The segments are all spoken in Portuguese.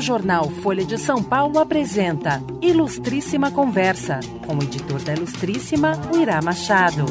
O jornal Folha de São Paulo apresenta Ilustríssima Conversa, com o editor da Ilustríssima, o Irá Machado.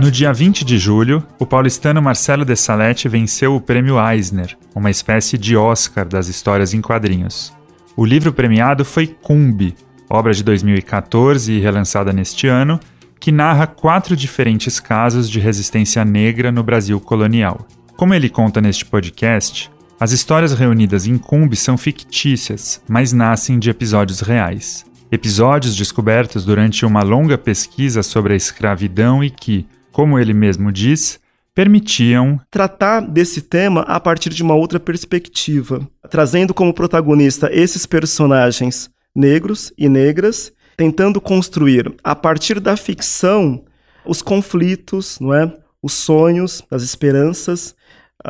No dia 20 de julho, o paulistano Marcelo de Salete venceu o Prêmio Eisner, uma espécie de Oscar das histórias em quadrinhos. O livro premiado foi Cumbi, obra de 2014 e relançada neste ano, que narra quatro diferentes casos de resistência negra no Brasil colonial. Como ele conta neste podcast, as histórias reunidas em Cumbi são fictícias, mas nascem de episódios reais. Episódios descobertos durante uma longa pesquisa sobre a escravidão e que, como ele mesmo diz, permitiam tratar desse tema a partir de uma outra perspectiva, trazendo como protagonista esses personagens negros e negras, tentando construir a partir da ficção os conflitos, não é? Os sonhos, as esperanças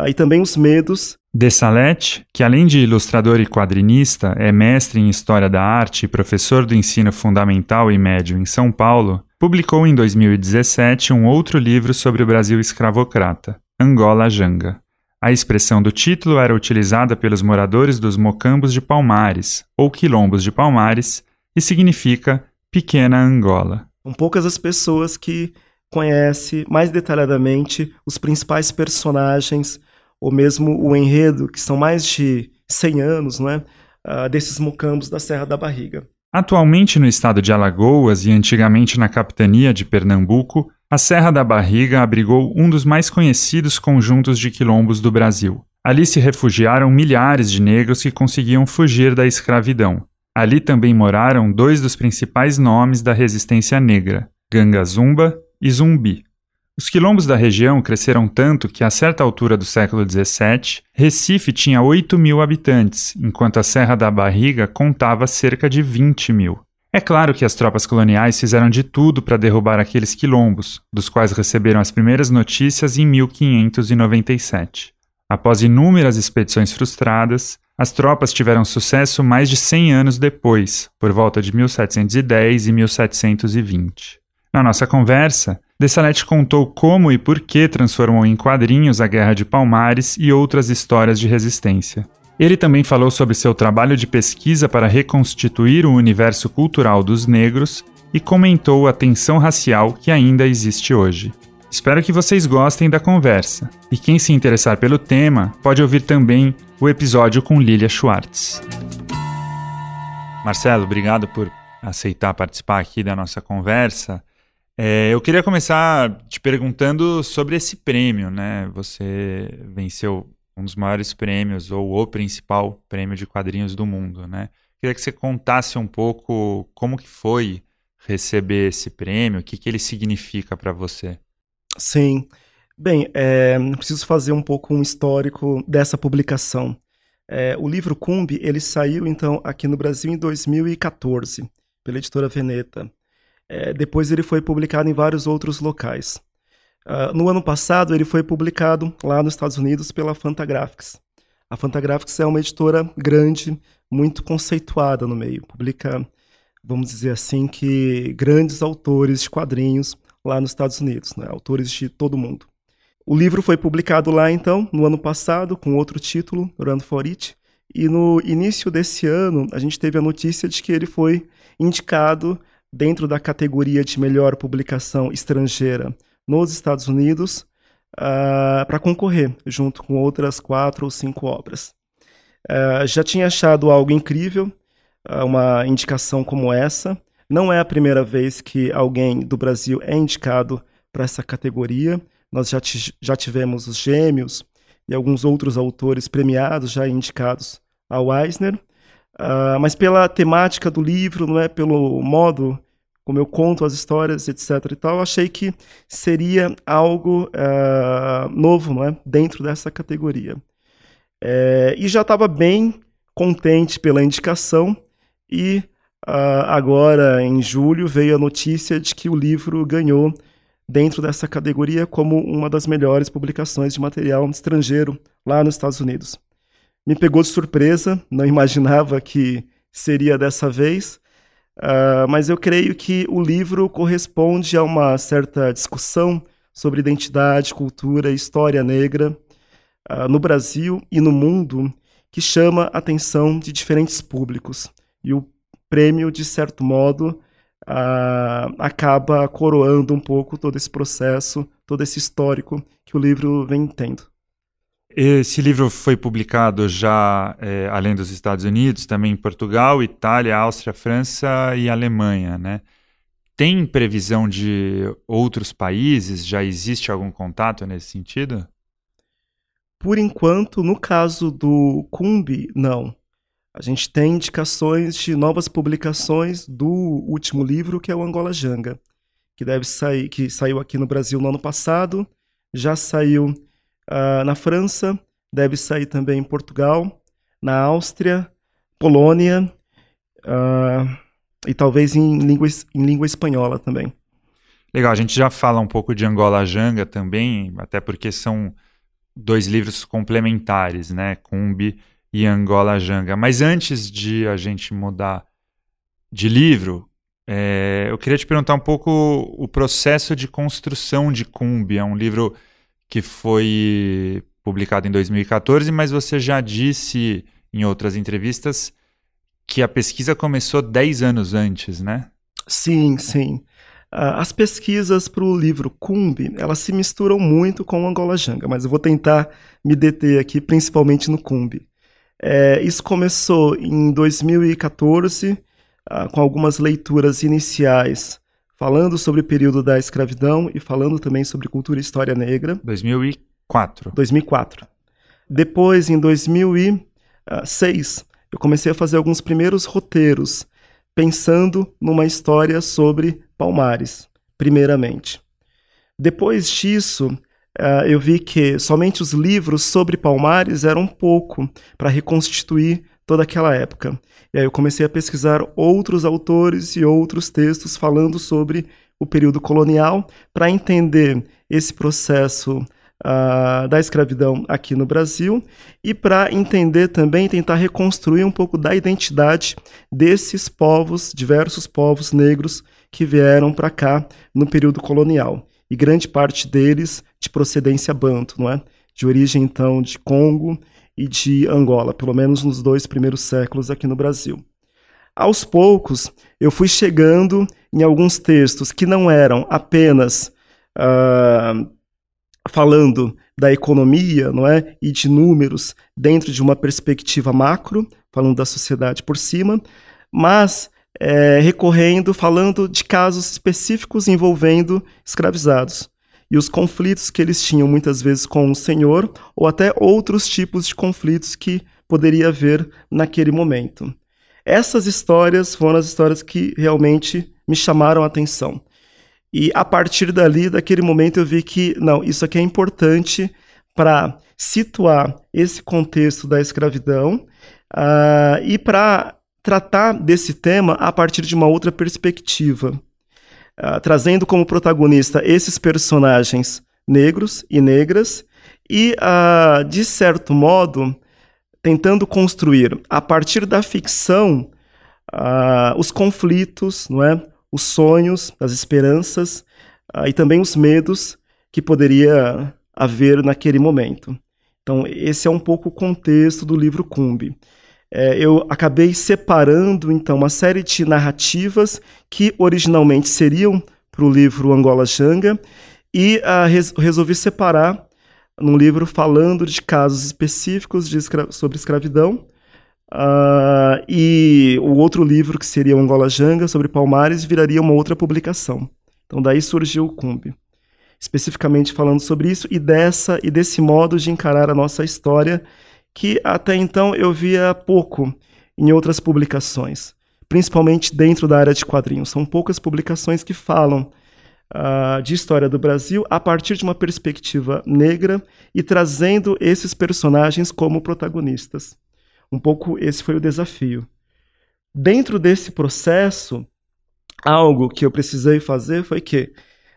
e também os medos. Salete, que além de ilustrador e quadrinista, é mestre em História da Arte e professor do ensino fundamental e médio em São Paulo, publicou em 2017 um outro livro sobre o Brasil escravocrata, Angola Janga. A expressão do título era utilizada pelos moradores dos mocambos de Palmares, ou quilombos de Palmares, e significa Pequena Angola. São poucas as pessoas que conhecem mais detalhadamente os principais personagens, ou mesmo o enredo, que são mais de 100 anos, não é? Uh, desses mocambos da Serra da Barriga. Atualmente no estado de Alagoas e antigamente na capitania de Pernambuco, a Serra da Barriga abrigou um dos mais conhecidos conjuntos de quilombos do Brasil. Ali se refugiaram milhares de negros que conseguiam fugir da escravidão. Ali também moraram dois dos principais nomes da resistência negra, Ganga Zumba e Zumbi. Os quilombos da região cresceram tanto que, a certa altura do século XVII, Recife tinha 8 mil habitantes, enquanto a Serra da Barriga contava cerca de 20 mil. É claro que as tropas coloniais fizeram de tudo para derrubar aqueles quilombos, dos quais receberam as primeiras notícias em 1597. Após inúmeras expedições frustradas, as tropas tiveram sucesso mais de 100 anos depois, por volta de 1710 e 1720. Na nossa conversa, Dessalete contou como e por que transformou em quadrinhos a Guerra de Palmares e outras histórias de resistência. Ele também falou sobre seu trabalho de pesquisa para reconstituir o universo cultural dos negros e comentou a tensão racial que ainda existe hoje. Espero que vocês gostem da conversa. E quem se interessar pelo tema pode ouvir também o episódio com Lilia Schwartz. Marcelo, obrigado por aceitar participar aqui da nossa conversa. É, eu queria começar te perguntando sobre esse prêmio, né? Você venceu um dos maiores prêmios, ou o principal prêmio de quadrinhos do mundo, né? Queria que você contasse um pouco como que foi receber esse prêmio, o que, que ele significa para você. Sim. Bem, é, preciso fazer um pouco um histórico dessa publicação. É, o livro Cumbi, ele saiu, então, aqui no Brasil em 2014, pela editora Veneta. É, depois ele foi publicado em vários outros locais. Uh, no ano passado, ele foi publicado lá nos Estados Unidos pela Fantagraphics. A Fantagraphics é uma editora grande, muito conceituada no meio. Publica, vamos dizer assim, que grandes autores de quadrinhos lá nos Estados Unidos, né? autores de todo mundo. O livro foi publicado lá, então, no ano passado, com outro título, Run for It, e no início desse ano, a gente teve a notícia de que ele foi indicado dentro da categoria de melhor publicação estrangeira nos Estados Unidos uh, para concorrer, junto com outras quatro ou cinco obras. Uh, já tinha achado algo incrível, uh, uma indicação como essa. Não é a primeira vez que alguém do Brasil é indicado para essa categoria. Nós já, já tivemos os Gêmeos e alguns outros autores premiados já indicados ao Eisner. Uh, mas pela temática do livro, não é pelo modo como eu conto as histórias, etc. e tal, achei que seria algo uh, novo, não é, dentro dessa categoria. É, e já estava bem contente pela indicação e uh, agora em julho veio a notícia de que o livro ganhou dentro dessa categoria como uma das melhores publicações de material estrangeiro lá nos Estados Unidos me pegou de surpresa, não imaginava que seria dessa vez, uh, mas eu creio que o livro corresponde a uma certa discussão sobre identidade, cultura e história negra, uh, no Brasil e no mundo que chama a atenção de diferentes públicos. E o prêmio, de certo modo, uh, acaba coroando um pouco todo esse processo, todo esse histórico que o livro vem tendo. Esse livro foi publicado já, é, além dos Estados Unidos, também em Portugal, Itália, Áustria, França e Alemanha, né? Tem previsão de outros países? Já existe algum contato nesse sentido? Por enquanto, no caso do Cumbi, não. A gente tem indicações de novas publicações do último livro, que é o Angola Janga, que deve sair, que saiu aqui no Brasil no ano passado, já saiu uh, na França, deve sair também em Portugal, na Áustria, Polônia uh, e talvez em língua, em língua espanhola também. Legal, a gente já fala um pouco de Angola Janga também, até porque são dois livros complementares, né? Cumbi e Angola Janga. Mas antes de a gente mudar de livro, é, eu queria te perguntar um pouco o processo de construção de Cumbi. É um livro que foi publicado em 2014, mas você já disse em outras entrevistas que a pesquisa começou 10 anos antes, né? Sim, sim. As pesquisas para o livro Cumbi, elas se misturam muito com o Angola Janga, mas eu vou tentar me deter aqui principalmente no Cumbi. É, isso começou em 2014, uh, ah, com algumas leituras iniciais, falando sobre o período da escravidão e falando também sobre cultura e história negra. 2004. 2004. Depois, em 2006, eu comecei a fazer alguns primeiros roteiros, pensando numa história sobre Palmares, primeiramente. Depois disso, uh, eu vi que somente os livros sobre Palmares eram pouco para reconstituir toda aquela época. E aí eu comecei a pesquisar outros autores e outros textos falando sobre o período colonial para entender esse processo uh, da escravidão aqui no Brasil e para entender também, tentar reconstruir um pouco da identidade desses povos, diversos povos negros que vieram para cá no período colonial e grande parte deles de procedência banto, não é? De origem então de Congo e de Angola, pelo menos nos dois primeiros séculos aqui no Brasil. Aos poucos, eu fui chegando em alguns textos que não eram apenas uh, falando da economia, não é, e de números dentro de uma perspectiva macro, falando da sociedade por cima, mas é, recorrendo, falando de casos específicos envolvendo escravizados e os conflitos que eles tinham muitas vezes com o Senhor ou até outros tipos de conflitos que poderia haver naquele momento. Essas histórias foram as histórias que realmente me chamaram a atenção. E a partir dali, daquele momento, eu vi que, não, isso aqui é importante para situar esse contexto da escravidão uh, e para tratar desse tema a partir de uma outra perspectiva, uh, trazendo como protagonista esses personagens negros e negras e, uh, de certo modo, tentando construir a partir da ficção uh, os conflitos, não é? os sonhos, as esperanças e também os medos que poderia haver naquele momento. Então, esse é um pouco o contexto do livro Cumbi é, eu acabei separando então uma série de narrativas que originalmente seriam para o livro Angola Janga e uh, res resolvi separar num livro falando de casos específicos de escra sobre escravidão uh, e o outro livro que seria Angola Janga sobre Palmares viraria uma outra publicação. Então daí surgiu o Cumbi, especificamente falando sobre isso e dessa e desse modo de encarar a nossa história que até então eu via pouco em outras publicações, principalmente dentro da área de quadrinhos. São poucas publicações que falam uh, de história do Brasil a partir de uma perspectiva negra e trazendo esses personagens como protagonistas. Um pouco esse foi o desafio. Dentro desse processo, algo que eu precisei fazer foi que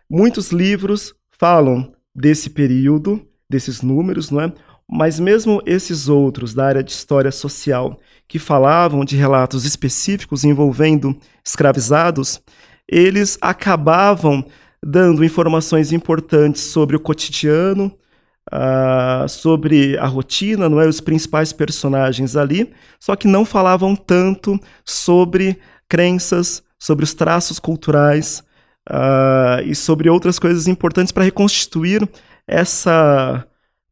muitos livros falam desse período, desses números, não é? Mas mesmo esses outros da área de história social que falavam de relatos específicos envolvendo escravizados, eles acabavam dando informações importantes sobre o cotidiano uh, sobre a rotina, não é, os principais personagens ali, só que não falavam tanto sobre crenças, sobre os traços culturais uh, e sobre outras coisas importantes para reconstituir essa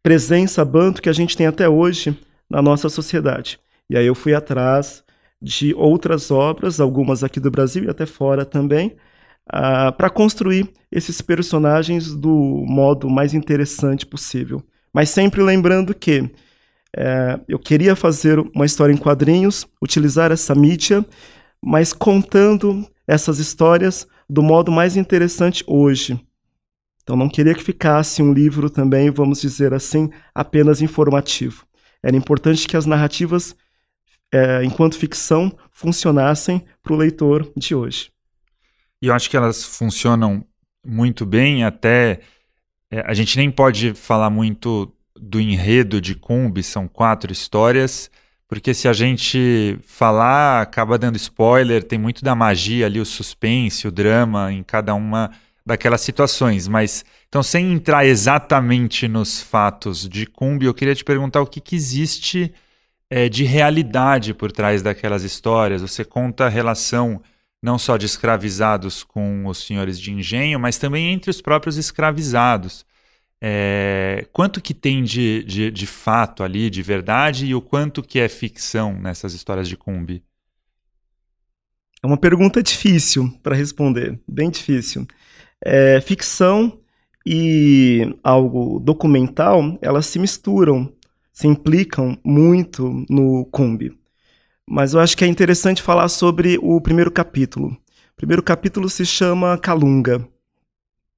presença banto que a gente tem até hoje na nossa sociedade. E aí eu fui atrás de outras obras, algumas aqui do Brasil e até fora também, uh, ah, para construir esses personagens do modo mais interessante possível. Mas sempre lembrando que é, eu queria fazer uma história em quadrinhos, utilizar essa mídia, mas contando essas histórias do modo mais interessante hoje. Então não queria que ficasse um livro também, vamos dizer assim, apenas informativo. Era importante que as narrativas, é, enquanto ficção, funcionassem para o leitor de hoje. E eu acho que elas funcionam muito bem, até é, a gente nem pode falar muito do enredo de Cumbi, são quatro histórias, porque se a gente falar, acaba dando spoiler, tem muito da magia ali, o suspense, o drama em cada uma daquelas situações. Mas, então, sem entrar exatamente nos fatos de Cumbi, eu queria te perguntar o que, que existe é, de realidade por trás daquelas histórias. Você conta a relação não só de escravizados com os senhores de engenho, mas também entre os próprios escravizados. É, quanto que tem de, de, de, fato ali, de verdade, e o quanto que é ficção nessas histórias de Cumbi? É uma pergunta difícil para responder, bem difícil. É, ficção e algo documental, elas se misturam, se implicam muito no Cumbi. Mas eu acho que é interessante falar sobre o primeiro capítulo. O primeiro capítulo se chama Calunga.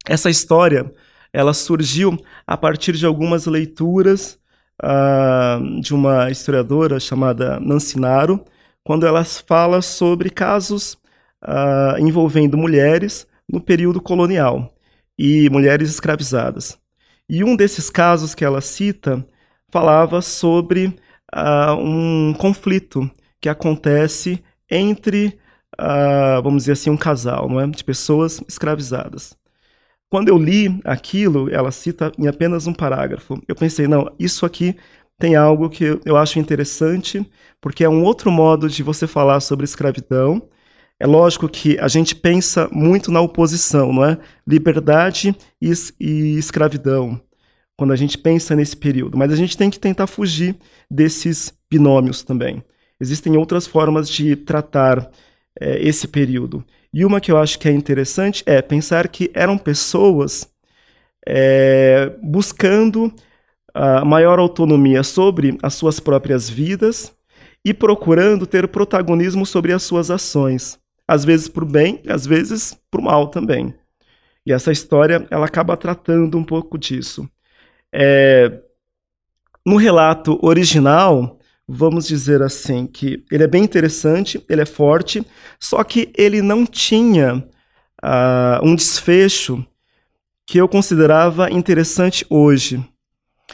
Essa história ela surgiu a partir de algumas leituras uh, de uma historiadora chamada Nancinaro, quando ela fala sobre casos uh, envolvendo mulheres no período colonial e mulheres escravizadas. E um desses casos que ela cita falava sobre uh, um conflito que acontece entre, uh, vamos dizer assim, um casal, não é? De pessoas escravizadas. Quando eu li aquilo, ela cita em apenas um parágrafo. Eu pensei, não, isso aqui tem algo que eu acho interessante, porque é um outro modo de você falar sobre escravidão. É lógico que a gente pensa muito na oposição, não é? Liberdade e, e escravidão, quando a gente pensa nesse período. Mas a gente tem que tentar fugir desses binômios também. Existem outras formas de tratar é, esse período. E uma que eu acho que é interessante é pensar que eram pessoas é, buscando a maior autonomia sobre as suas próprias vidas e procurando ter protagonismo sobre as suas ações, às vezes para o bem, às vezes para o mal também. E essa história ela acaba tratando um pouco disso. É, no relato original, vamos dizer assim, que ele é bem interessante, ele é forte, só que ele não tinha uh, um desfecho que eu considerava interessante hoje.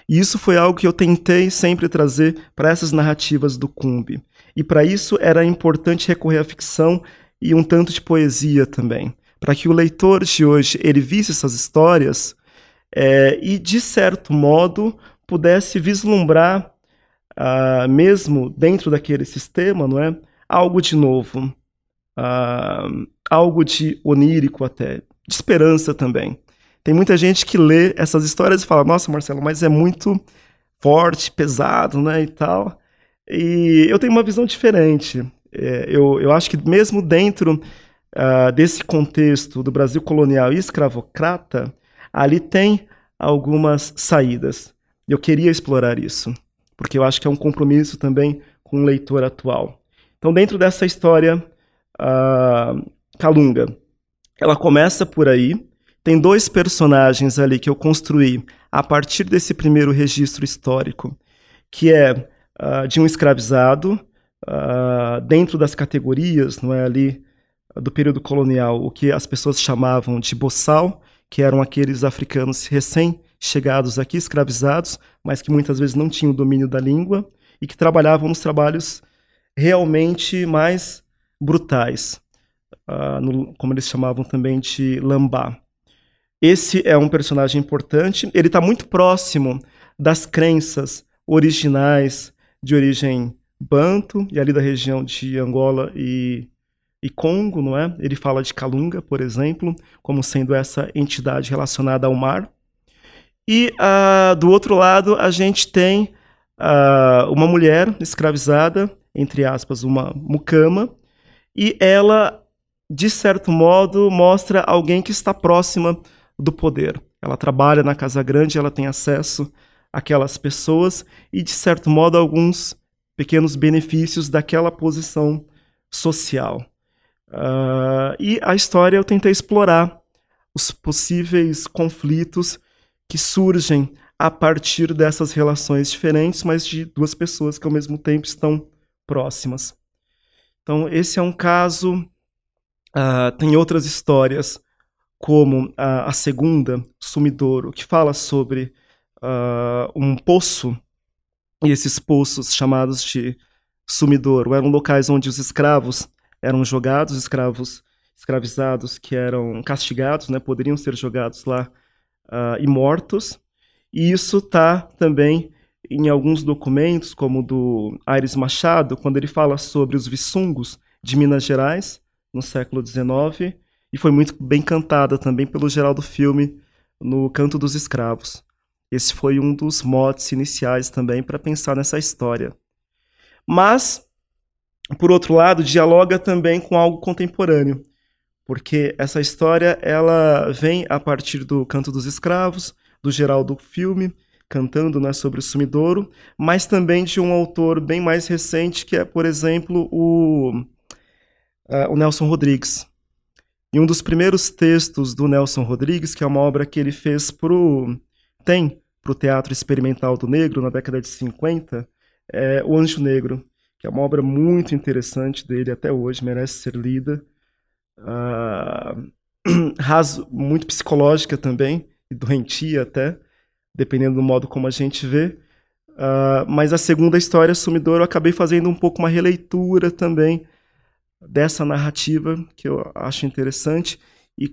E isso foi algo que eu tentei sempre trazer para essas narrativas do Cumbi. E para isso era importante recorrer à ficção e um tanto de poesia também, para que o leitor de hoje ele visse essas histórias é, e de certo modo pudesse vislumbrar uh, mesmo dentro daquele sistema, não é? Algo de novo, uh, algo de onírico até, de esperança também. Tem muita gente que lê essas histórias e fala: Nossa, Marcelo, mas é muito forte, pesado, né? E tal. E eu tenho uma visão diferente. É, eu, eu acho que mesmo dentro uh, desse contexto do Brasil colonial e escravocrata, ali tem algumas saídas. Eu queria explorar isso porque eu acho que é um compromisso também com o leitor atual. Então, dentro dessa história, uh, Calunga, ela começa por aí. Tem dois personagens ali que eu construí a partir desse primeiro registro histórico, que é uh, de um escravizado, uh, dentro das categorias, não é ali do período colonial, o que as pessoas chamavam de boçal, que eram aqueles africanos recém chegados aqui, escravizados, mas que muitas vezes não tinham domínio da língua e que trabalhavam nos trabalhos realmente mais brutais, uh, no, como eles chamavam também de lambá. Esse é um personagem importante, ele está muito próximo das crenças originais de origem banto e ali da região de Angola e, e Congo, não é? Ele fala de Calunga, por exemplo, como sendo essa entidade relacionada ao mar. E uh, do outro lado a gente tem uh, uma mulher escravizada, entre aspas, uma mucama, e ela, de certo modo, mostra alguém que está próxima do poder. Ela trabalha na Casa Grande, ela tem acesso àquelas pessoas e, de certo modo, alguns pequenos benefícios daquela posição social. Uh, e a história eu tentei explorar os possíveis conflitos que surgem a partir dessas relações diferentes, mas de duas pessoas que ao mesmo tempo estão próximas. Então, esse é um caso. Uh, tem outras histórias, como a segunda, Sumidouro, que fala sobre uh, um poço e esses poços, chamados de sumidouro, eram locais onde os escravos eram jogados, escravos escravizados que eram castigados, né, poderiam ser jogados lá uh, e mortos. E isso está também em alguns documentos, como do Aires Machado, quando ele fala sobre os Vissungos de Minas Gerais, no século XIX, e foi muito bem cantada também pelo Geraldo Filme no Canto dos Escravos. Esse foi um dos motes iniciais também para pensar nessa história. Mas, por outro lado, dialoga também com algo contemporâneo, porque essa história ela vem a partir do Canto dos Escravos, do Geraldo Filme, cantando né, sobre o sumidouro, mas também de um autor bem mais recente, que é, por exemplo, o, uh, o Nelson Rodrigues. E um dos primeiros textos do Nelson Rodrigues, que é uma obra que ele fez para o tem para o teatro experimental do negro na década de 50 é O Anjo Negro, que é uma obra muito interessante dele até hoje, merece ser lida. Uh, raso, muito psicológica também, e doentia até, dependendo do modo como a gente vê. Uh, mas a segunda história, Sumidor, eu acabei fazendo um pouco uma releitura também dessa narrativa, que eu acho interessante, e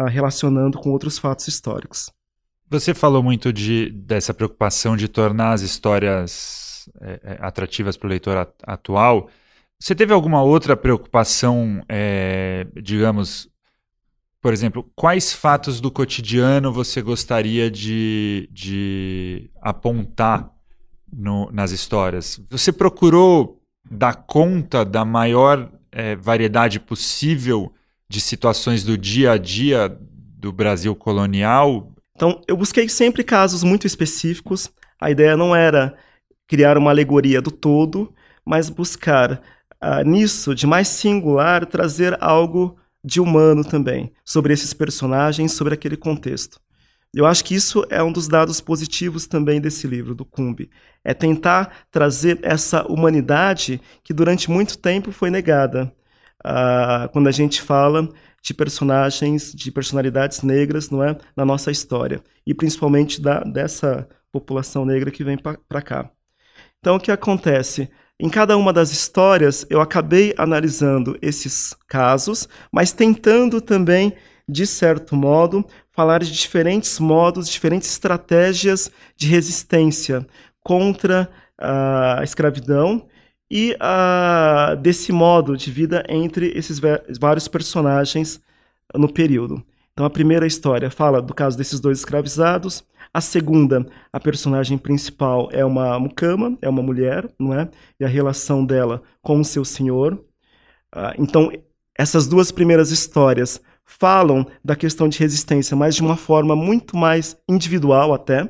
uh, relacionando com outros fatos históricos. Você falou muito de, dessa preocupação de tornar as histórias é, é atrativas para o leitor atual. Você teve alguma outra preocupação, é, digamos, por exemplo, quais fatos do cotidiano você gostaria de, de apontar no, nas histórias? Você procurou dar conta da maior é, variedade possível de situações do dia a dia do Brasil colonial? Então, eu busquei sempre casos muito específicos. A ideia não era criar uma alegoria do todo, mas buscar uh, nisso, de mais singular, trazer algo de humano também, sobre esses personagens, sobre aquele contexto. Eu acho que isso é um dos dados positivos também desse livro, do Cumbi. É tentar trazer essa humanidade que durante muito tempo foi negada. Uh, quando a gente fala de personagens, de personalidades negras, não é, na nossa história e principalmente da, dessa população negra que vem para cá. Então, o que acontece? Em cada uma das histórias, eu acabei analisando esses casos, mas tentando também, de certo modo, falar de diferentes modos, diferentes estratégias de resistência contra a escravidão e uh, desse modo de vida entre esses vários personagens no período. Então, a primeira história fala do caso desses dois escravizados. A segunda, a personagem principal é uma mucama, é uma mulher, não é? E a relação dela com o seu senhor. Uh, então, essas duas primeiras histórias falam da questão de resistência, mas de uma forma muito mais individual até.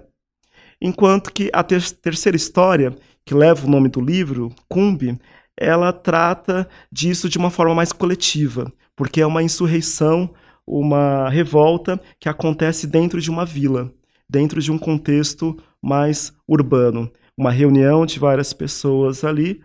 Enquanto que a ter terceira história que leva o nome do livro, Cumbi, ela trata disso de uma forma mais coletiva, porque é uma insurreição, uma revolta que acontece dentro de uma vila, dentro de um contexto mais urbano. Uma reunião de várias pessoas ali,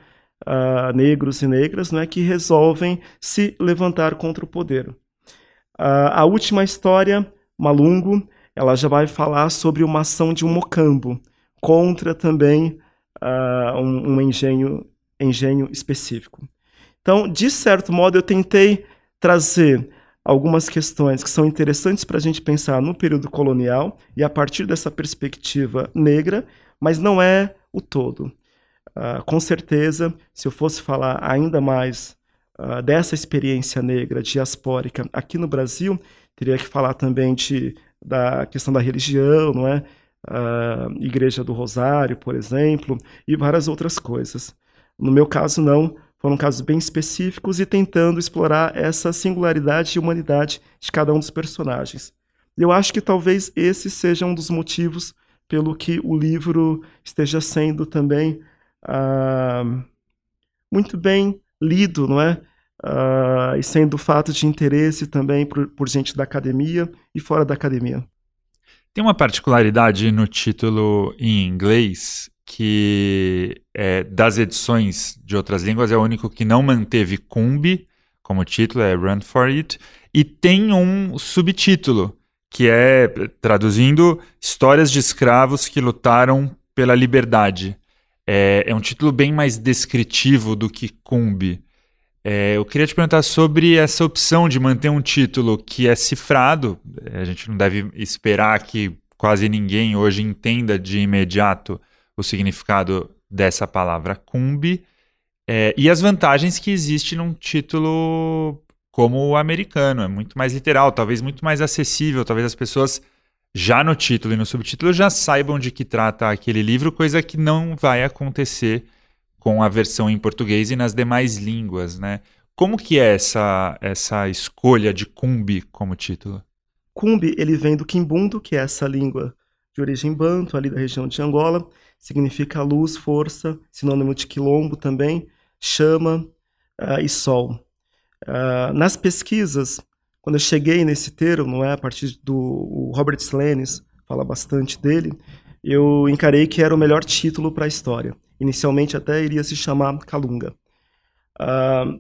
uh, negros e negras, é, que resolvem se levantar contra o poder. Uh, a última história, Malungo, ela já vai falar sobre uma ação de um mocambo contra também um, um engenho, engenho específico. Então, de certo modo, eu tentei trazer algumas questões que são interessantes para a gente pensar no período colonial e a partir dessa perspectiva negra, mas não é o todo. Uh, com certeza, se eu fosse falar ainda mais uh, dessa experiência negra diaspórica aqui no Brasil, teria que falar também de, da questão da religião, não é? Igreja do Rosário, por exemplo, e várias outras coisas. No meu caso, não, foram casos bem específicos e tentando explorar essa singularidade e humanidade de cada um dos personagens. Eu acho que talvez esse seja um dos motivos pelo que o livro esteja sendo também uh, muito bem lido, não é? Uh, e sendo fato de interesse também por, por gente da academia e fora da academia. Tem uma particularidade no título em inglês que é, das edições de outras línguas é o único que não manteve Kumbi como título, é Run for It, e tem um subtítulo que é, traduzindo, Histórias de Escravos que Lutaram pela Liberdade. É, é um título bem mais descritivo do que Kumbi. É, eu queria te perguntar sobre essa opção de manter um título que é cifrado. A gente não deve esperar que quase ninguém hoje entenda de imediato o significado dessa palavra cumbi é, e as vantagens que existe num título como o americano. É muito mais literal, talvez muito mais acessível, talvez as pessoas já no título e no subtítulo já saibam de que trata aquele livro, coisa que não vai acontecer com a versão em português e nas demais línguas, né? Como que é essa, essa escolha de Kumbi como título? Kumbi, ele vem do Kimbundo, que é essa língua de origem banto, ali da região de Angola, significa luz, força, sinônimo de quilombo também, chama uh, e sol. Uh, nas pesquisas, quando eu cheguei nesse termo, não é, a partir do Robert Slenes, fala bastante dele, eu encarei que era o melhor título para a história. Inicialmente até iria se chamar Kalunga. Uh, ah,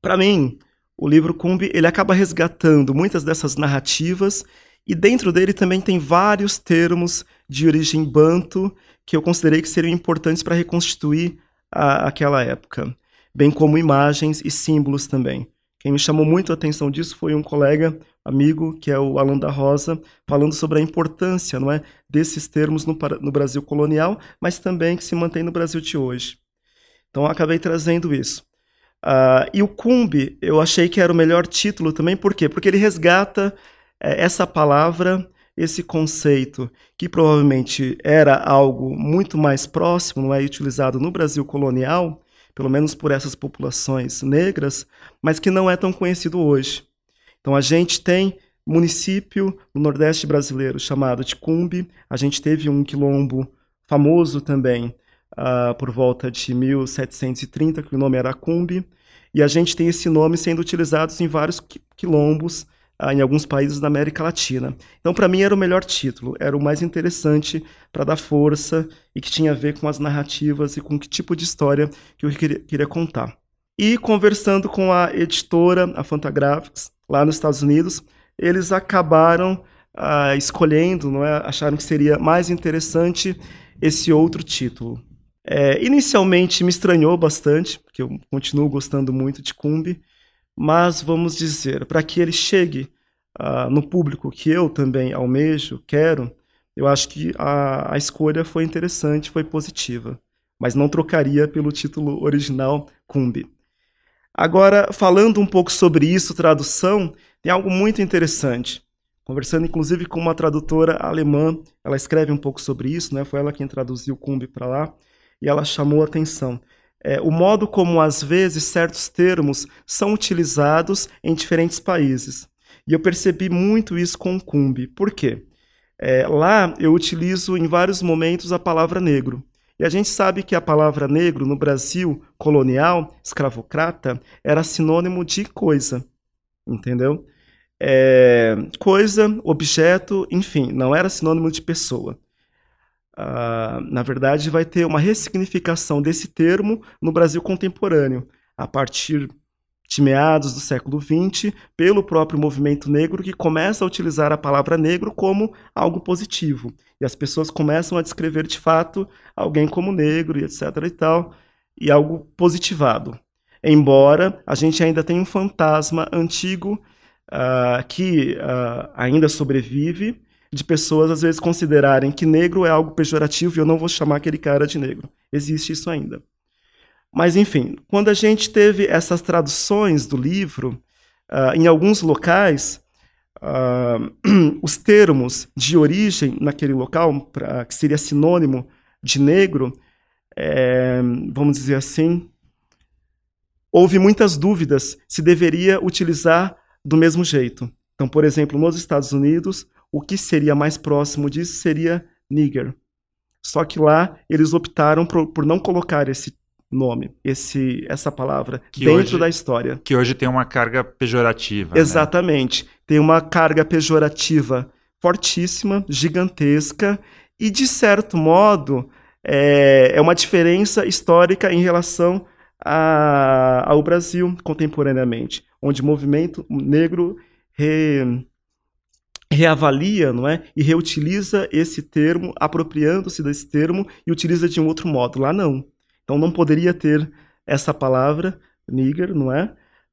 para mim, o livro Kumbi ele acaba resgatando muitas dessas narrativas e dentro dele também tem vários termos de origem banto que eu considerei que seriam importantes para reconstituir a, aquela época, bem como imagens e símbolos também. Quem me chamou muito a atenção disso foi um colega, amigo, que é o Alan da Rosa, falando sobre a importância não é, desses termos no, no Brasil colonial, mas também que se mantém no Brasil de hoje. Então acabei trazendo isso. Uh, e o Cumbi, eu achei que era o melhor título também, por quê? Porque ele resgata é, essa palavra esse conceito, que provavelmente era algo muito mais próximo, não é utilizado no Brasil colonial, pelo menos por essas populações negras, mas que não é tão conhecido hoje. Então a gente tem município no Nordeste brasileiro chamado de Cumbi, a gente teve um quilombo famoso também uh, por volta de 1730, que o nome era Cumbi, e a gente tem esse nome sendo utilizado em vários quilombos em alguns países da América Latina. Então, para mim, era o melhor título, era o mais interessante para dar força e que tinha a ver com as narrativas e com que tipo de história que eu queria, queria contar. E conversando com a editora, a Fantagraphics, lá nos Estados Unidos, eles acabaram ah, escolhendo, não é? acharam que seria mais interessante esse outro título. É, inicialmente me estranhou bastante, porque eu continuo gostando muito de Kumbi, mas vamos dizer, para que ele chegue uh, no público que eu também almejo, quero, eu acho que a, a escolha foi interessante, foi positiva, mas não trocaria pelo título original Cumbi. Agora, falando um pouco sobre isso, tradução, tem algo muito interessante. Conversando inclusive com uma tradutora alemã, ela escreve um pouco sobre isso, né? Foi ela quem traduziu Cumbi para lá, e ela chamou a atenção é, o modo como às vezes certos termos são utilizados em diferentes países. E eu percebi muito isso com o Cumbi. Por quê? É, lá eu utilizo em vários momentos a palavra negro. E a gente sabe que a palavra negro no Brasil colonial, escravocrata, era sinônimo de coisa. Entendeu? É, coisa, objeto, enfim, não era sinônimo de pessoa. Uh, na verdade, vai ter uma ressignificação desse termo no Brasil contemporâneo, a partir de meados do século XX, pelo próprio movimento negro, que começa a utilizar a palavra negro como algo positivo. E as pessoas começam a descrever de fato alguém como negro e etc. e tal, e algo positivado. Embora a gente ainda tenha um fantasma antigo uh, que uh, ainda sobrevive, de pessoas às vezes considerarem que negro é algo pejorativo e eu não vou chamar aquele cara de negro. Existe isso ainda. Mas, enfim, quando a gente teve essas traduções do livro, uh, em alguns locais, uh, os termos de origem naquele local, pra, que seria sinônimo de negro, é, vamos dizer assim, houve muitas dúvidas se deveria utilizar do mesmo jeito. Então, por exemplo, nos Estados Unidos, o que seria mais próximo disso seria nigger. Só que lá eles optaram por, por não colocar esse nome, esse, essa palavra que dentro hoje, da história. Que hoje tem uma carga pejorativa. Né? Exatamente. Né? Tem uma carga pejorativa fortíssima, gigantesca, e de certo modo é, é uma diferença histórica em relação a, ao Brasil contemporaneamente, onde o movimento negro re, reavalia não é? e reutiliza esse termo, apropriando-se desse termo e utiliza de um outro modo. Lá não. Então não poderia ter essa palavra, nigger, não é?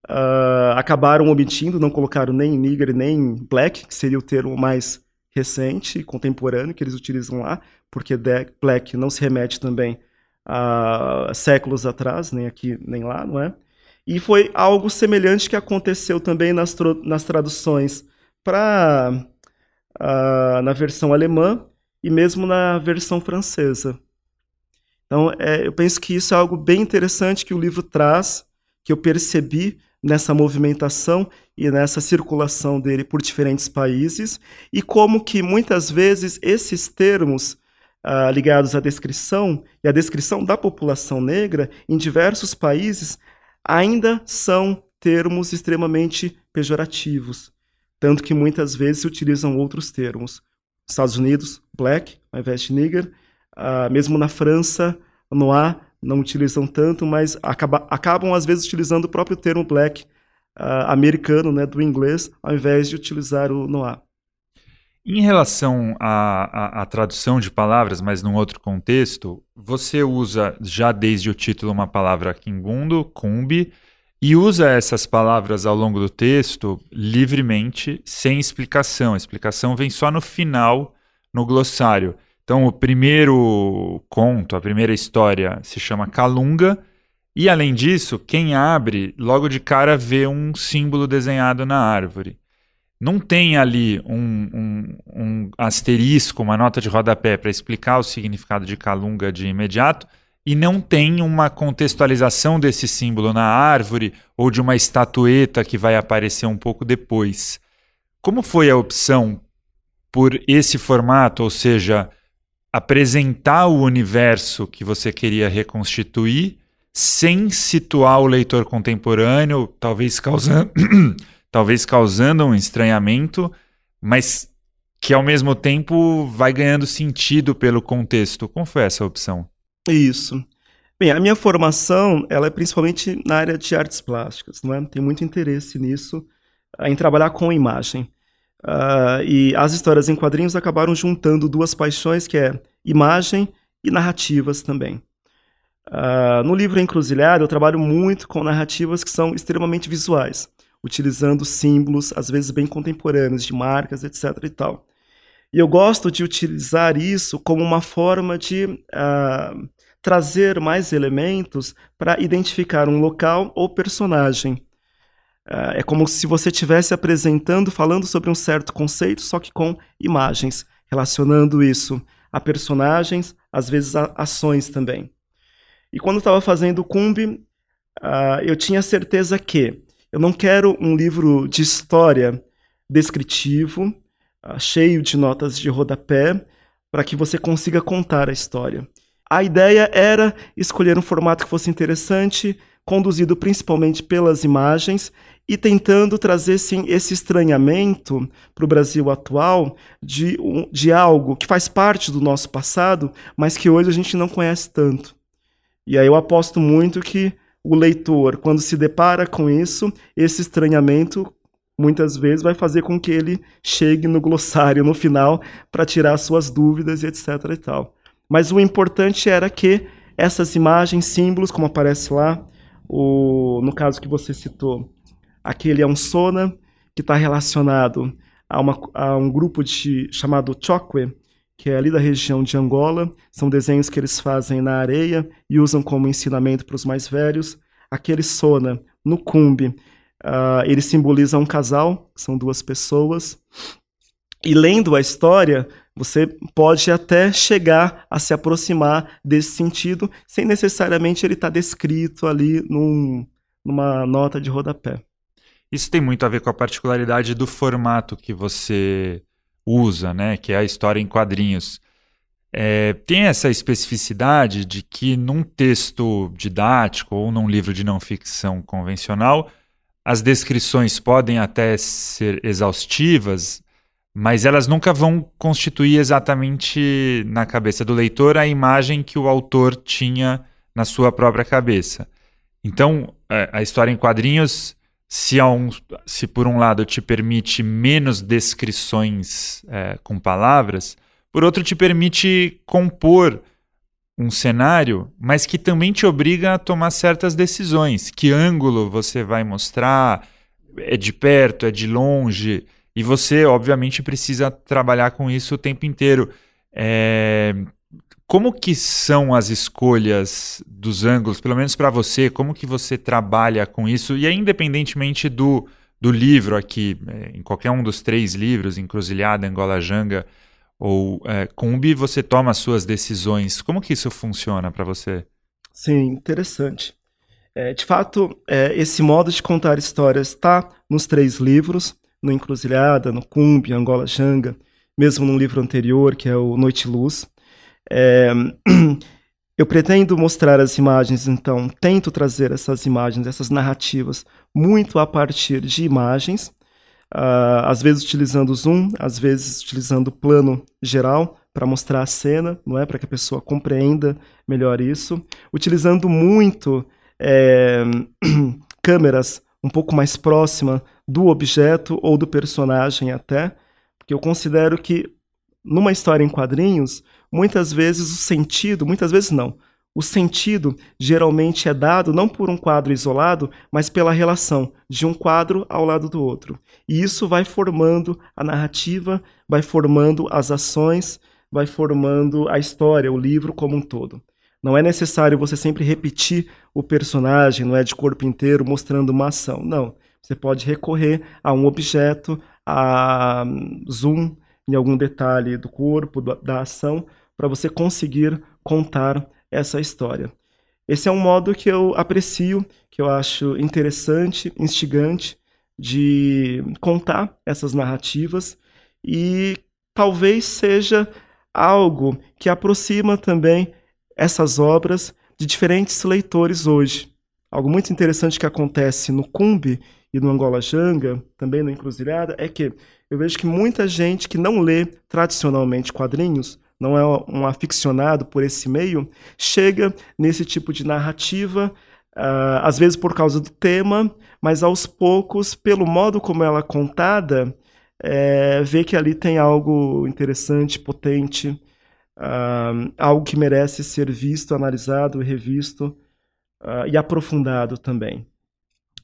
Uh, acabaram omitindo, não colocaram nem nigger nem black, que seria o termo mais recente, contemporâneo, que eles utilizam lá, porque black não se remete também a séculos atrás, nem aqui nem lá, não é? E foi algo semelhante que aconteceu também nas, nas traduções para uh, na versão alemã e mesmo na versão francesa. Então, é, eu penso que isso é algo bem interessante que o livro traz, que eu percebi nessa movimentação e nessa circulação dele por diferentes países, e como que muitas vezes esses termos ah, ligados à descrição e à descrição da população negra em diversos países ainda são termos extremamente pejorativos, tanto que muitas vezes se utilizam outros termos. Estados Unidos, black, ao invés de nigger, Uh, mesmo na França, no A, não utilizam tanto, mas acaba, acabam às vezes utilizando o próprio termo black uh, americano, né, do inglês, ao invés de utilizar o Noah. Em relação à, à, à, tradução de palavras, mas num outro contexto, você usa já desde o título uma palavra quimbundo, cumbi, e usa essas palavras ao longo do texto livremente, sem explicação. A explicação vem só no final, no glossário. Então, o primeiro conto, a primeira história se chama Calunga, e além disso, quem abre logo de cara vê um símbolo desenhado na árvore. Não tem ali um, um, um asterisco, uma nota de rodapé para explicar o significado de Calunga de imediato, e não tem uma contextualização desse símbolo na árvore ou de uma estatueta que vai aparecer um pouco depois. Como foi a opção por esse formato, ou seja, apresentar o universo que você queria reconstituir sem situar o leitor contemporâneo, talvez causando, talvez causando um estranhamento, mas que ao mesmo tempo vai ganhando sentido pelo contexto. Como foi essa opção? Isso. Bem, a minha formação ela é principalmente na área de artes plásticas, não é? Tenho muito interesse nisso, em trabalhar com imagem. Uh, e as histórias em quadrinhos acabaram juntando duas paixões, que é imagem e narrativas também. Uh, no livro Encruzilhada, eu trabalho muito com narrativas que são extremamente visuais, utilizando símbolos, às vezes bem contemporâneos, de marcas, etc. e tal. E eu gosto de utilizar isso como uma forma de uh, trazer mais elementos para identificar um local ou personagem. Uh, é como se você estivesse apresentando, falando sobre um certo conceito, só que com imagens, relacionando isso a personagens, às vezes a ações também. E quando estava fazendo o Cumbi, uh, eu tinha certeza que eu não quero um livro de história descritivo, uh, cheio de notas de rodapé, para que você consiga contar a história. A ideia era escolher um formato que fosse interessante, conduzido principalmente pelas imagens e tentando trazer sim esse estranhamento para o Brasil atual de, de algo que faz parte do nosso passado, mas que hoje a gente não conhece tanto. E aí eu aposto muito que o leitor, quando se depara com isso, esse estranhamento muitas vezes vai fazer com que ele chegue no glossário no final para tirar suas dúvidas e etc e tal. Mas o importante era que essas imagens, símbolos, como aparece lá, o, no caso que você citou, aquele é um sona, que está relacionado a, uma, a, um grupo de, chamado Chokwe, que é ali da região de Angola. São desenhos que eles fazem na areia e usam como ensinamento para os mais velhos. Aquele Sona, no Cumbi, uh, ele simboliza um casal, são duas pessoas. E lendo a história, você pode até chegar a se aproximar desse sentido, sem necessariamente ele estar tá descrito ali num, numa nota de rodapé. Isso tem muito a ver com a particularidade do formato que você usa, né? Que é a história em quadrinhos. É, tem essa especificidade de que num texto didático ou num livro de não ficção convencional, as descrições podem até ser exaustivas, mas elas nunca vão constituir exatamente na cabeça do leitor a imagem que o autor tinha na sua própria cabeça. Então, é, a história em quadrinhos se, um, se por um lado te permite menos descrições é, com palavras, por outro te permite compor um cenário, mas que também te obriga a tomar certas decisões. Que ângulo você vai mostrar? É de perto, é de longe? E você, obviamente, precisa trabalhar com isso o tempo inteiro. É, como que são as escolhas dos ângulos, pelo menos para você? Como que você trabalha com isso? E aí, independentemente do, do livro aqui, é, em qualquer um dos três livros, Encruzilhada, Angola Janga ou é, Cumbi, você toma as suas decisões. Como que isso funciona para você? Sim, interessante. É, de fato, é, esse modo de contar histórias está nos três livros, no Encruzilhada, no Cumbi, Angola Janga, mesmo no livro anterior, que é o Noite Luz. É, eu pretendo mostrar as imagens, então, tento trazer essas imagens, essas narrativas, muito a partir de imagens, uh, às vezes utilizando zoom, às vezes utilizando plano geral para mostrar a cena, não é, para que a pessoa compreenda melhor isso, utilizando muito é, câmeras um pouco mais próxima do objeto ou do personagem até, porque eu considero que numa história em quadrinhos muitas vezes o sentido, muitas vezes não, o sentido geralmente é dado não por um quadro isolado, mas pela relação de um quadro ao lado do outro. E isso vai formando a narrativa, vai formando as ações, vai formando a história, o livro como um todo. Não é necessário você sempre repetir o personagem, não é de corpo inteiro mostrando uma ação. Não. Você pode recorrer a um objeto, a zoom em algum detalhe do corpo, da ação, para você conseguir contar essa história. Esse é um modo que eu aprecio, que eu acho interessante, instigante de contar essas narrativas e talvez seja algo que aproxima também essas obras de diferentes leitores hoje. Algo muito interessante que acontece no Cumbi e no Angola Janga, também no Encruzilhada, é que eu vejo que muita gente que não lê tradicionalmente quadrinhos não é um aficionado por esse meio, chega nesse tipo de narrativa, uh, às vezes por causa do tema, mas aos poucos, pelo modo como ela é contada, é, vê que ali tem algo interessante, potente, uh, algo que merece ser visto, analisado, revisto uh, e aprofundado também.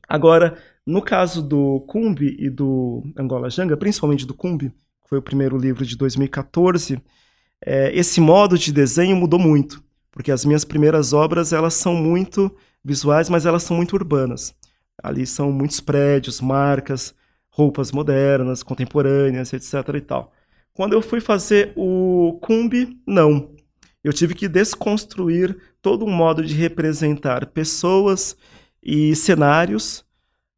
Agora, no caso do Cumbi e do Angola Janga, principalmente do Cumbi, que foi o primeiro livro de 2014, é, esse modo de desenho mudou muito, porque as minhas primeiras obras elas são muito visuais, mas elas são muito urbanas. Ali são muitos prédios, marcas, roupas modernas, contemporâneas, etc. e tal. Quando eu fui fazer o Cumbi, não. Eu tive que desconstruir todo um modo de representar pessoas e cenários,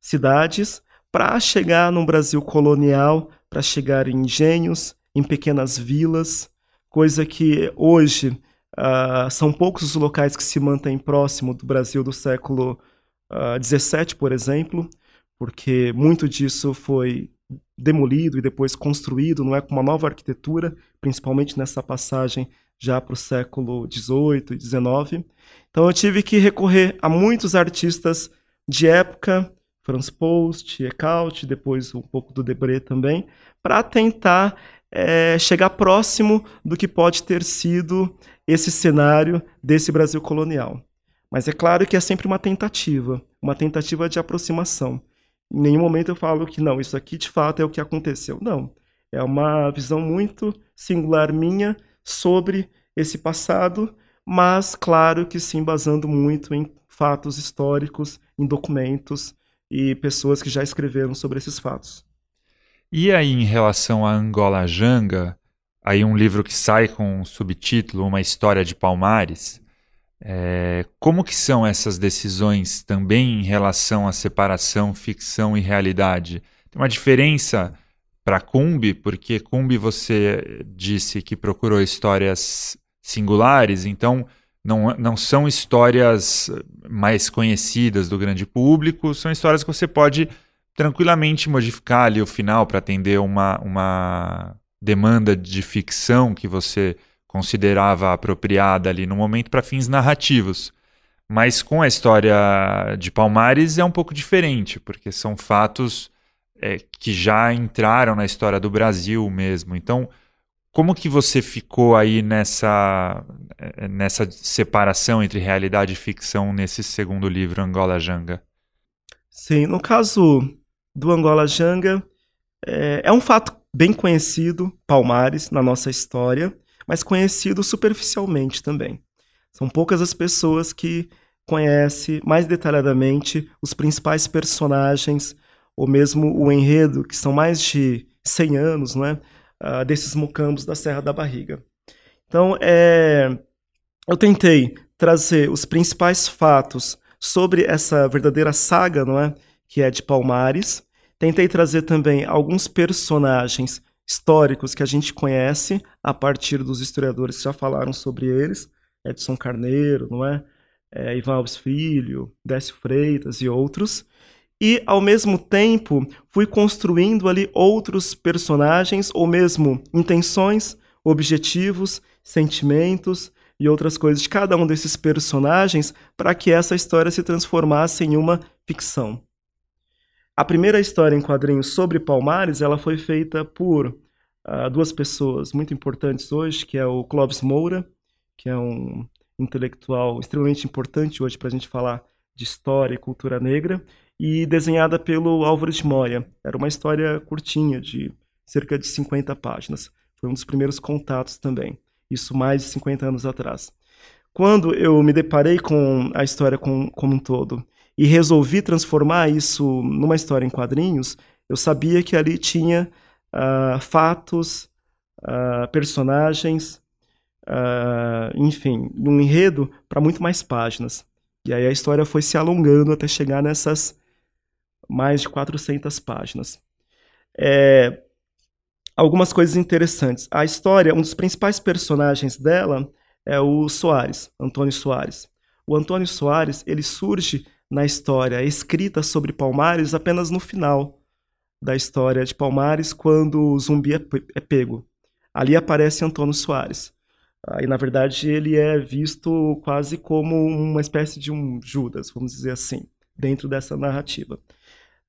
cidades, para chegar no Brasil colonial, para chegar em engenhos, em pequenas vilas, coisa que hoje uh, são poucos os locais que se mantêm próximo do Brasil do século XVII, uh, por exemplo, porque muito disso foi demolido e depois construído, não é com uma nova arquitetura, principalmente nessa passagem já para o século XVIII e XIX. Então eu tive que recorrer a muitos artistas de época, Franz Post, Eckalt, depois um pouco do Debré também, para tentar é, chegar próximo do que pode ter sido esse cenário desse Brasil colonial. Mas é claro que é sempre uma tentativa, uma tentativa de aproximação. Em nenhum momento eu falo que não, isso aqui de fato é o que aconteceu. Não. É uma visão muito singular minha sobre esse passado, mas claro que sim, basando muito em fatos históricos, em documentos e pessoas que já escreveram sobre esses fatos. E aí, em relação a Angola Janga, aí um livro que sai com um subtítulo Uma História de Palmares, é, como que são essas decisões também em relação à separação ficção e realidade? Tem uma diferença para Cumbi, porque Cumbi você disse que procurou histórias singulares, então não, não são histórias mais conhecidas do grande público, são histórias que você pode tranquilamente modificar ali o final para atender uma, uma demanda de ficção que você considerava apropriada ali no momento para fins narrativos. Mas com a história de Palmares é um pouco diferente, porque são fatos é, que já entraram na história do Brasil mesmo. Então, como que você ficou aí nessa, é, nessa separação entre realidade e ficção nesse segundo livro, Angola Janga? Sim, no caso do Angola Janga, é, é um fato bem conhecido, Palmares, na nossa história, mas conhecido superficialmente também. São poucas as pessoas que conhecem mais detalhadamente os principais personagens, ou mesmo o enredo, que são mais de 100 anos, não é? Uh, desses mocambos da Serra da Barriga. Então, é, eu tentei trazer os principais fatos sobre essa verdadeira saga, não é? Que é de Palmares. Tentei trazer também alguns personagens históricos que a gente conhece a partir dos historiadores que já falaram sobre eles, Edson Carneiro, não é? é Ivan Alves Filho, Décio Freitas e outros e ao mesmo tempo fui construindo ali outros personagens ou mesmo intenções, objetivos, sentimentos e outras coisas de cada um desses personagens para que essa história se transformasse em uma ficção. A primeira história em quadrinhos sobre Palmares, ela foi feita por uh, duas pessoas muito importantes hoje, que é o Clóvis Moura, que é um intelectual extremamente importante hoje para a gente falar de história e cultura negra, e desenhada pelo Álvaro de Moya. Era uma história curtinha, de cerca de 50 páginas. Foi um dos primeiros contatos também, isso mais de 50 anos atrás. Quando eu me deparei com a história com, como um todo e resolvi transformar isso numa história em quadrinhos, eu sabia que ali tinha uh, fatos, uh, personagens, uh, enfim, um enredo para muito mais páginas. E aí a história foi se alongando até chegar nessas mais de 400 páginas. É, algumas coisas interessantes. A história, um dos principais personagens dela é o Soares, Antônio Soares. O Antônio Soares, ele surge na história escrita sobre Palmares apenas no final da história de Palmares, quando o zumbi é, é pego. Ali aparece Antônio Soares. E, na verdade, ele é visto quase como uma espécie de um Judas, vamos dizer assim, dentro dessa narrativa.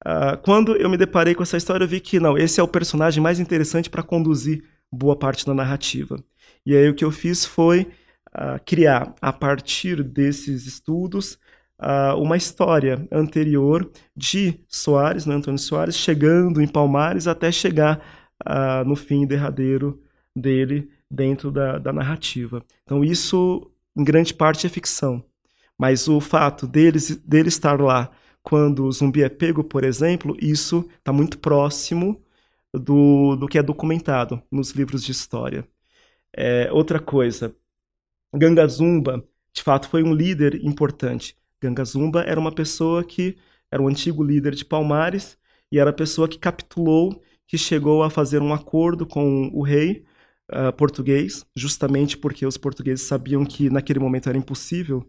Uh, quando eu me deparei com essa história, eu vi que não, esse é o personagem mais interessante para conduzir boa parte da narrativa. E aí o que eu fiz foi uh, criar, a partir desses estudos, uh, uma história anterior de Soares, né, Antônio Soares, chegando em Palmares até chegar no fim derradeiro dele dentro da, da narrativa. Então isso, em grande parte, é ficção. Mas o fato deles, dele estar lá quando o zumbi é pego, por exemplo, isso está muito próximo do, do que é documentado nos livros de história. É, outra coisa, Gangazumba, de fato, foi um líder importante. Gangazumba era uma pessoa que era um antigo líder de Palmares e era a pessoa que capitulou, que chegou a fazer um acordo com o rei uh, português, justamente porque os portugueses sabiam que naquele momento era impossível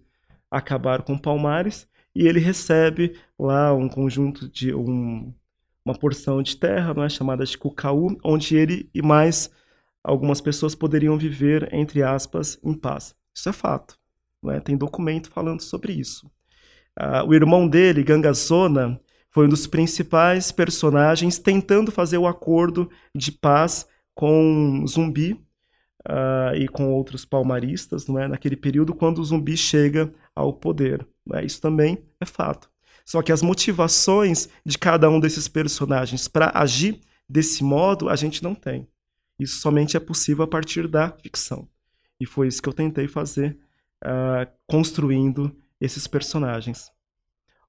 acabar com Palmares e ele recebe lá um conjunto de um, uma porção de terra, não é chamada de Cucaú, onde ele e mais algumas pessoas poderiam viver entre aspas em paz. Isso é fato, não é? Tem documento falando sobre isso. Uh, o irmão dele, Gangazona, foi um dos principais personagens tentando fazer o acordo de paz com Zumbi uh, e com outros palmaristas, não é? Naquele período quando o Zumbi chega ao poder. Né? Isso também é fato. Só que as motivações de cada um desses personagens para agir desse modo a gente não tem. Isso somente é possível a partir da ficção. E foi isso que eu tentei fazer, uh, construindo esses personagens.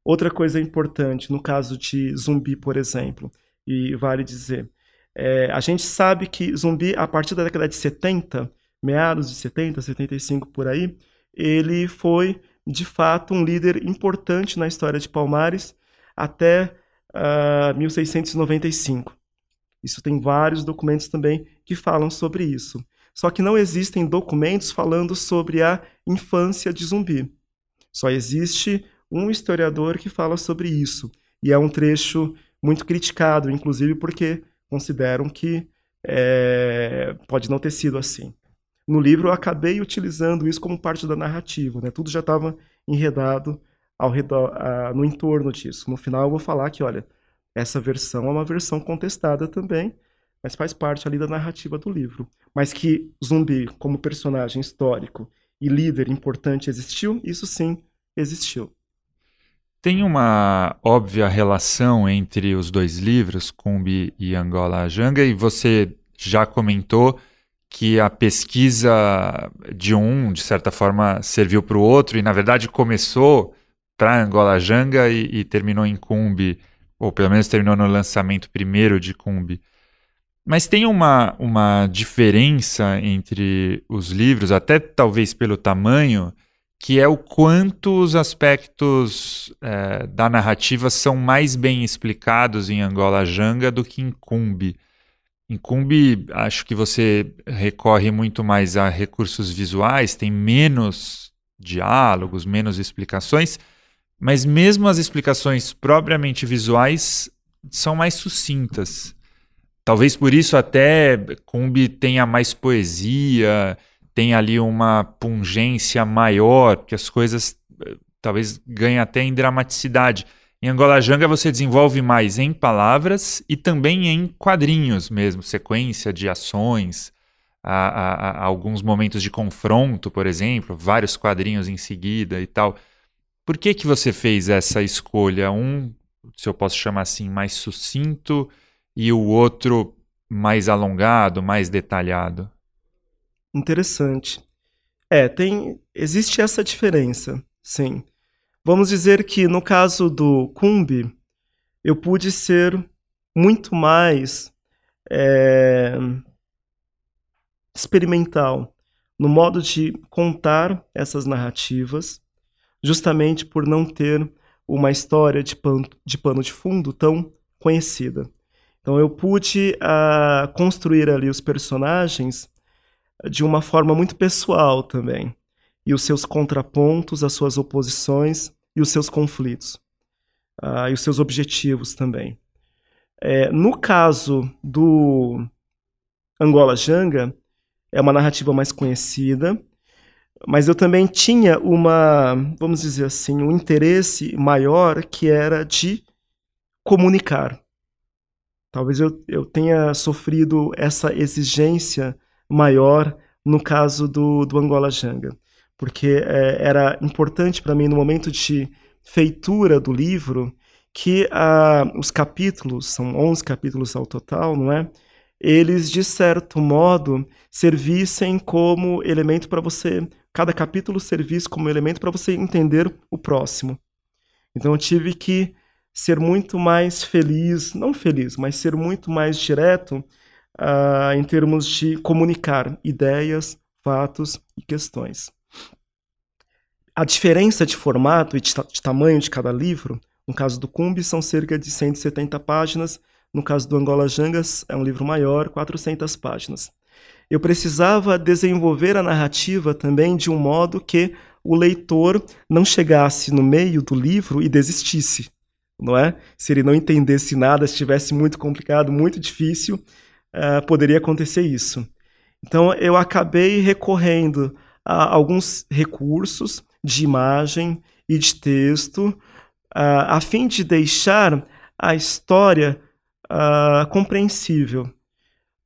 Outra coisa importante, no caso de zumbi, por exemplo, e vale dizer, é, a gente sabe que zumbi, a partir da década de 70, meados de 70, 75 por aí, ele foi de fato um líder importante na história de Palmares até uh, ah, 1695. Isso tem vários documentos também que falam sobre isso. Só que não existem documentos falando sobre a infância de zumbi. Só existe um historiador que fala sobre isso. E é um trecho muito criticado, inclusive porque consideram que é, pode não ter sido assim. No livro eu acabei utilizando isso como parte da narrativa, né? tudo já estava enredado ao redor, no entorno disso. No final eu vou falar que, olha, essa versão é uma versão contestada também, mas faz parte ali da narrativa do livro. Mas que zumbi, como personagem histórico e líder importante, existiu, isso sim existiu. Tem uma óbvia relação entre os dois livros, Cumbi e Angola Janga, e você já comentou que a pesquisa de um, de certa forma, serviu para o outro, e na verdade começou para Angola Janga e, e terminou em Cumbi ou pelo menos terminou no lançamento primeiro de Cumbi. Mas tem uma, uma diferença entre os livros, até talvez pelo tamanho, que é o quanto os aspectos é, da narrativa são mais bem explicados em Angola Janga do que em Cumbi. Em Cumbi, acho que você recorre muito mais a recursos visuais, tem menos diálogos, menos explicações, mas mesmo as explicações propriamente visuais são mais sucintas. Talvez por isso até Kumbi tenha mais poesia, tem ali uma pungência maior, porque as coisas eh, talvez ganhem até em dramaticidade. Em Angola Janga você desenvolve mais em palavras e também em quadrinhos mesmo, sequência de ações, a, a, a alguns momentos de confronto, por exemplo, vários quadrinhos em seguida e tal. Por que, que você fez essa escolha? Um, se eu posso chamar assim, mais sucinto e o outro mais alongado, mais detalhado? Interessante. É, tem existe essa diferença, sim. Vamos dizer que no caso do Kumbi, eu pude ser muito mais é, experimental no modo de contar essas narrativas justamente por não ter uma história de pano de, pano de fundo tão conhecida. Então eu pude uh, construir ali os personagens de uma forma muito pessoal também, e os seus contrapontos, as suas oposições e os seus conflitos, uh, e os seus objetivos também. É, no caso do Angola Janga, é uma narrativa mais conhecida, mas eu também tinha uma, vamos dizer assim, um interesse maior que era de comunicar. Talvez eu, eu tenha sofrido essa exigência maior no caso do, do Angola Janga, porque é, era importante para mim no momento de feitura do livro que ah, os capítulos, são 11 capítulos ao total, não é? Eles, de certo modo, servissem como elemento para você cada capítulo servisse como elemento para você entender o próximo. Então eu tive que ser muito mais feliz, não feliz, mas ser muito mais direto uh, em termos de comunicar ideias, fatos e questões. A diferença de formato e de, de tamanho de cada livro, no caso do Cumbi, são cerca de 170 páginas, no caso do Angola Jangas, é um livro maior, 400 páginas eu precisava desenvolver a narrativa também de um modo que o leitor não chegasse no meio do livro e desistisse, não é? Se ele não entendesse nada, estivesse muito complicado, muito difícil, uh, poderia acontecer isso. Então eu acabei recorrendo a alguns recursos de imagem e de texto, uh, a fim de deixar a história uh, compreensível.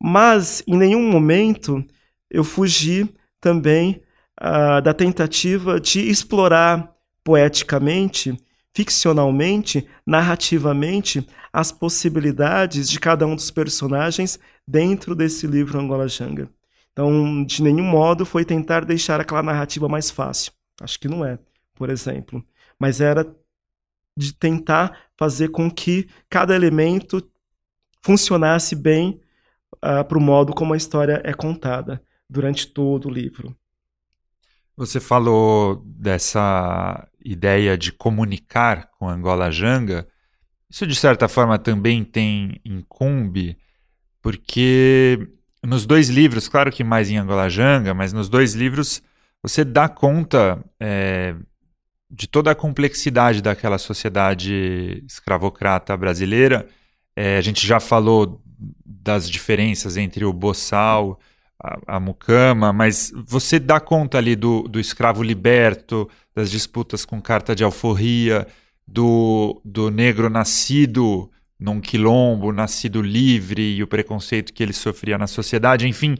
Mas em nenhum momento eu fugi também uh, da tentativa de explorar poeticamente ficcionalmente, narrativamente, as possibilidades de cada um dos personagens dentro desse livro Angola Janga. Então, de nenhum modo foi tentar deixar aquela narrativa mais fácil. Acho que não é, por exemplo. Mas era de tentar fazer com que cada elemento funcionasse bem uh, ah, para o modo como a história é contada durante todo o livro. Você falou dessa ideia de comunicar com Angola Janga. Isso, de certa forma, também tem incumbe, porque nos dois livros, claro que mais em Angola Janga, mas nos dois livros você dá conta é, de toda a complexidade daquela sociedade escravocrata brasileira. É, a gente já falou das diferenças entre o boçal, a, a mucama, mas você dá conta ali do, do escravo liberto, das disputas com carta de alforria, do, do negro nascido num quilombo, nascido livre e o preconceito que ele sofria na sociedade, enfim,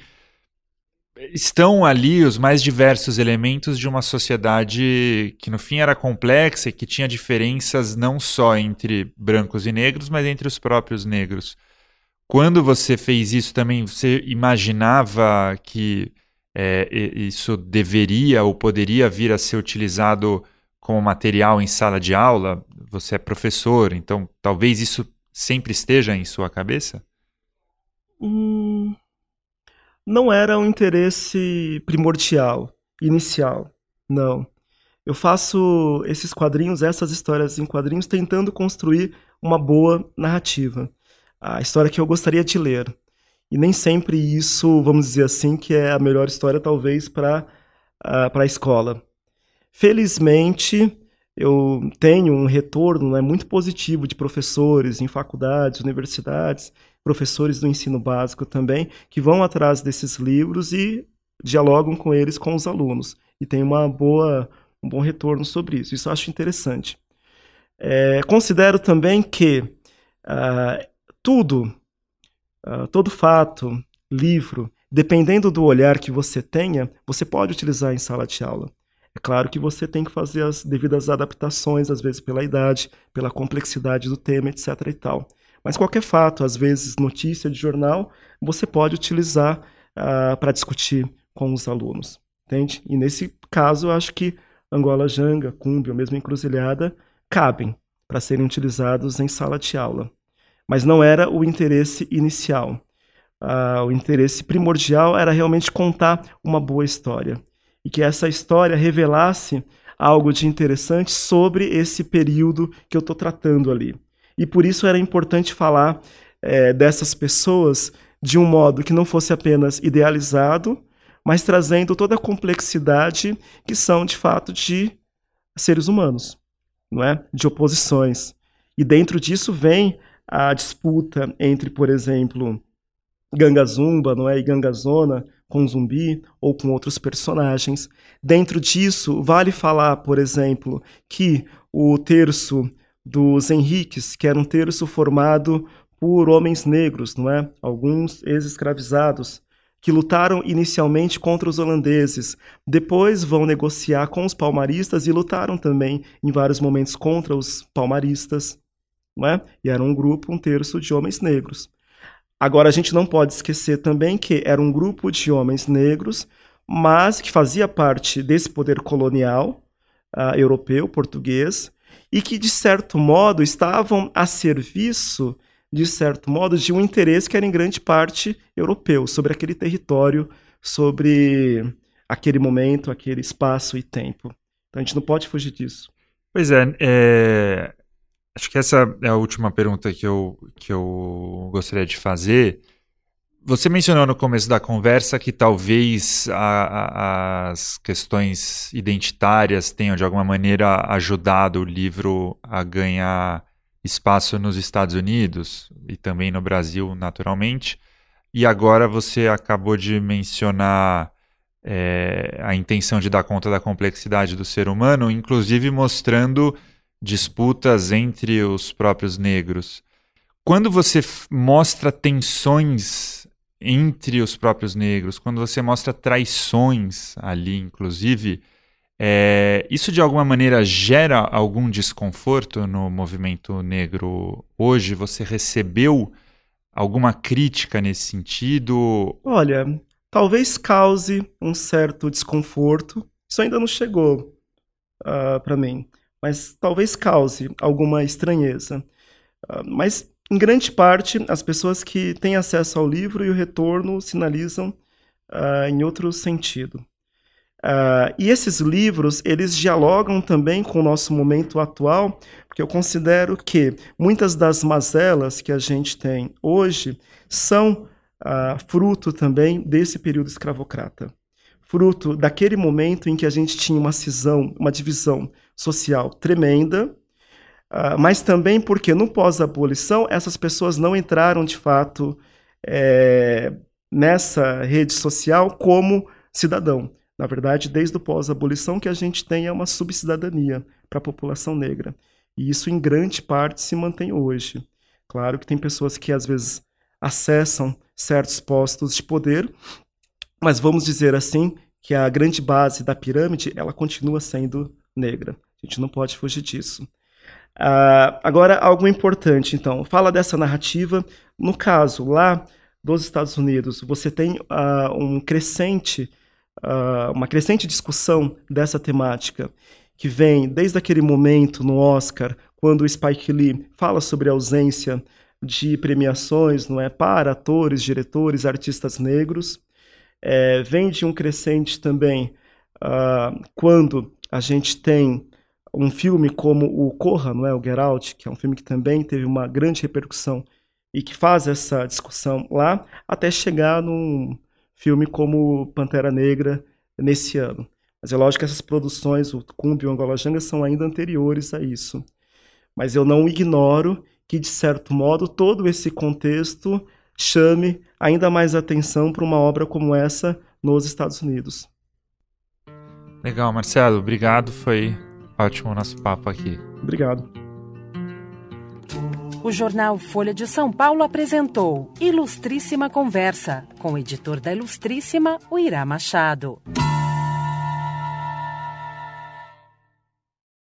estão ali os mais diversos elementos de uma sociedade que no fim era complexa e que tinha diferenças não só entre brancos e negros, mas entre os próprios negros. Quando você fez isso também, você imaginava que é, isso deveria ou poderia vir a ser utilizado como material em sala de aula? Você é professor, então talvez isso sempre esteja em sua cabeça? Hum, não era um interesse primordial, inicial, não. Eu faço esses quadrinhos, essas histórias em quadrinhos, tentando construir uma boa narrativa a história que eu gostaria de ler. E nem sempre isso, vamos dizer assim, que é a melhor história, talvez, para uh, a escola. Felizmente, eu tenho um retorno né, muito positivo de professores em faculdades, universidades, professores do ensino básico também, que vão atrás desses livros e dialogam com eles, com os alunos. E tem uma boa, um bom retorno sobre isso. Isso eu acho interessante. É, considero também que uh, tudo, uh, todo fato, livro, dependendo do olhar que você tenha, você pode utilizar em sala de aula. É claro que você tem que fazer as devidas adaptações, às vezes pela idade, pela complexidade do tema, etc. e tal. Mas qualquer fato, às vezes notícia de jornal, você pode utilizar uh, para discutir com os alunos, entende? E nesse caso, eu acho que Angola Janga, Cumbi ou mesmo Encruzilhada cabem para serem utilizados em sala de aula mas não era o interesse inicial. Uh, o interesse primordial era realmente contar uma boa história e que essa história revelasse algo de interessante sobre esse período que eu estou tratando ali. E por isso era importante falar é, dessas pessoas de um modo que não fosse apenas idealizado, mas trazendo toda a complexidade que são de fato de seres humanos, não é? De oposições. E dentro disso vem a disputa entre, por exemplo, Gangazumba não é, e Gangazona com Zumbi ou com outros personagens. Dentro disso, vale falar, por exemplo, que o terço dos Henriques, que era um terço formado por homens negros, não é? Alguns ex-escravizados, que lutaram inicialmente contra os holandeses, depois vão negociar com os palmaristas e lutaram também em vários momentos contra os palmaristas não é? E era um grupo, um terço de homens negros. Agora, a gente não pode esquecer também que era um grupo de homens negros, mas que fazia parte desse poder colonial uh, europeu, português, e que, de certo modo, estavam a serviço, de certo modo, de um interesse que era em grande parte europeu, sobre aquele território, sobre aquele momento, aquele espaço e tempo. Então, a gente não pode fugir disso. Pois é, é Acho que essa é a última pergunta que eu, que eu gostaria de fazer. Você mencionou no começo da conversa que talvez a, a, as questões identitárias tenham, de alguma maneira, ajudado o livro a ganhar espaço nos Estados Unidos e também no Brasil, naturalmente. E agora você acabou de mencionar é, a intenção de dar conta da complexidade do ser humano, inclusive mostrando disputas entre os próprios negros. Quando você mostra tensões entre os próprios negros, quando você mostra traições ali, inclusive, É, isso de alguma maneira gera algum desconforto no movimento negro hoje? Você recebeu alguma crítica nesse sentido? Olha, talvez cause um certo desconforto. Isso ainda não chegou uh, ah, para mim, mas talvez cause alguma estranheza. Uh, mas, em grande parte, as pessoas que têm acesso ao livro e o retorno sinalizam uh, em outro sentido. Uh, e esses livros, eles dialogam também com o nosso momento atual, porque eu considero que muitas das mazelas que a gente tem hoje são uh, fruto também desse período escravocrata. Fruto daquele momento em que a gente tinha uma cisão, uma divisão social tremenda, uh, mas também porque no pós-abolição essas pessoas não entraram de fato é, nessa rede social como cidadão na verdade, desde o pós-abolição que a gente tem é uma subcidadania para a população negra. E isso, em grande parte, se mantém hoje. Claro que tem pessoas que, às vezes, acessam certos postos de poder, mas vamos dizer assim que a grande base da pirâmide ela continua sendo negra. A gente não pode fugir disso. Uh, agora, algo importante, então, fala dessa narrativa. No caso lá dos Estados Unidos, você tem uh, um crescente uh, uma crescente discussão dessa temática, que vem desde aquele momento no Oscar, quando o Spike Lee fala sobre a ausência de premiações não é, para atores, diretores, artistas negros. É, vem de um crescente também uh, quando a gente tem um filme como o Corra, não é, o Get Out, que é um filme que também teve uma grande repercussão e que faz essa discussão lá, até chegar num, filme como Pantera Negra nesse ano. Mas é lógico que essas produções, o Cumbi e o Angola Janga, são ainda anteriores a isso. Mas eu não ignoro que, de certo modo, todo esse contexto chame ainda mais atenção para uma obra como essa nos Estados Unidos. Legal, Marcelo. Obrigado. Foi ótimo o nosso papo aqui. Obrigado. O jornal Folha de São Paulo apresentou Ilustríssima Conversa, com o editor da Ilustríssima, o Irá Machado.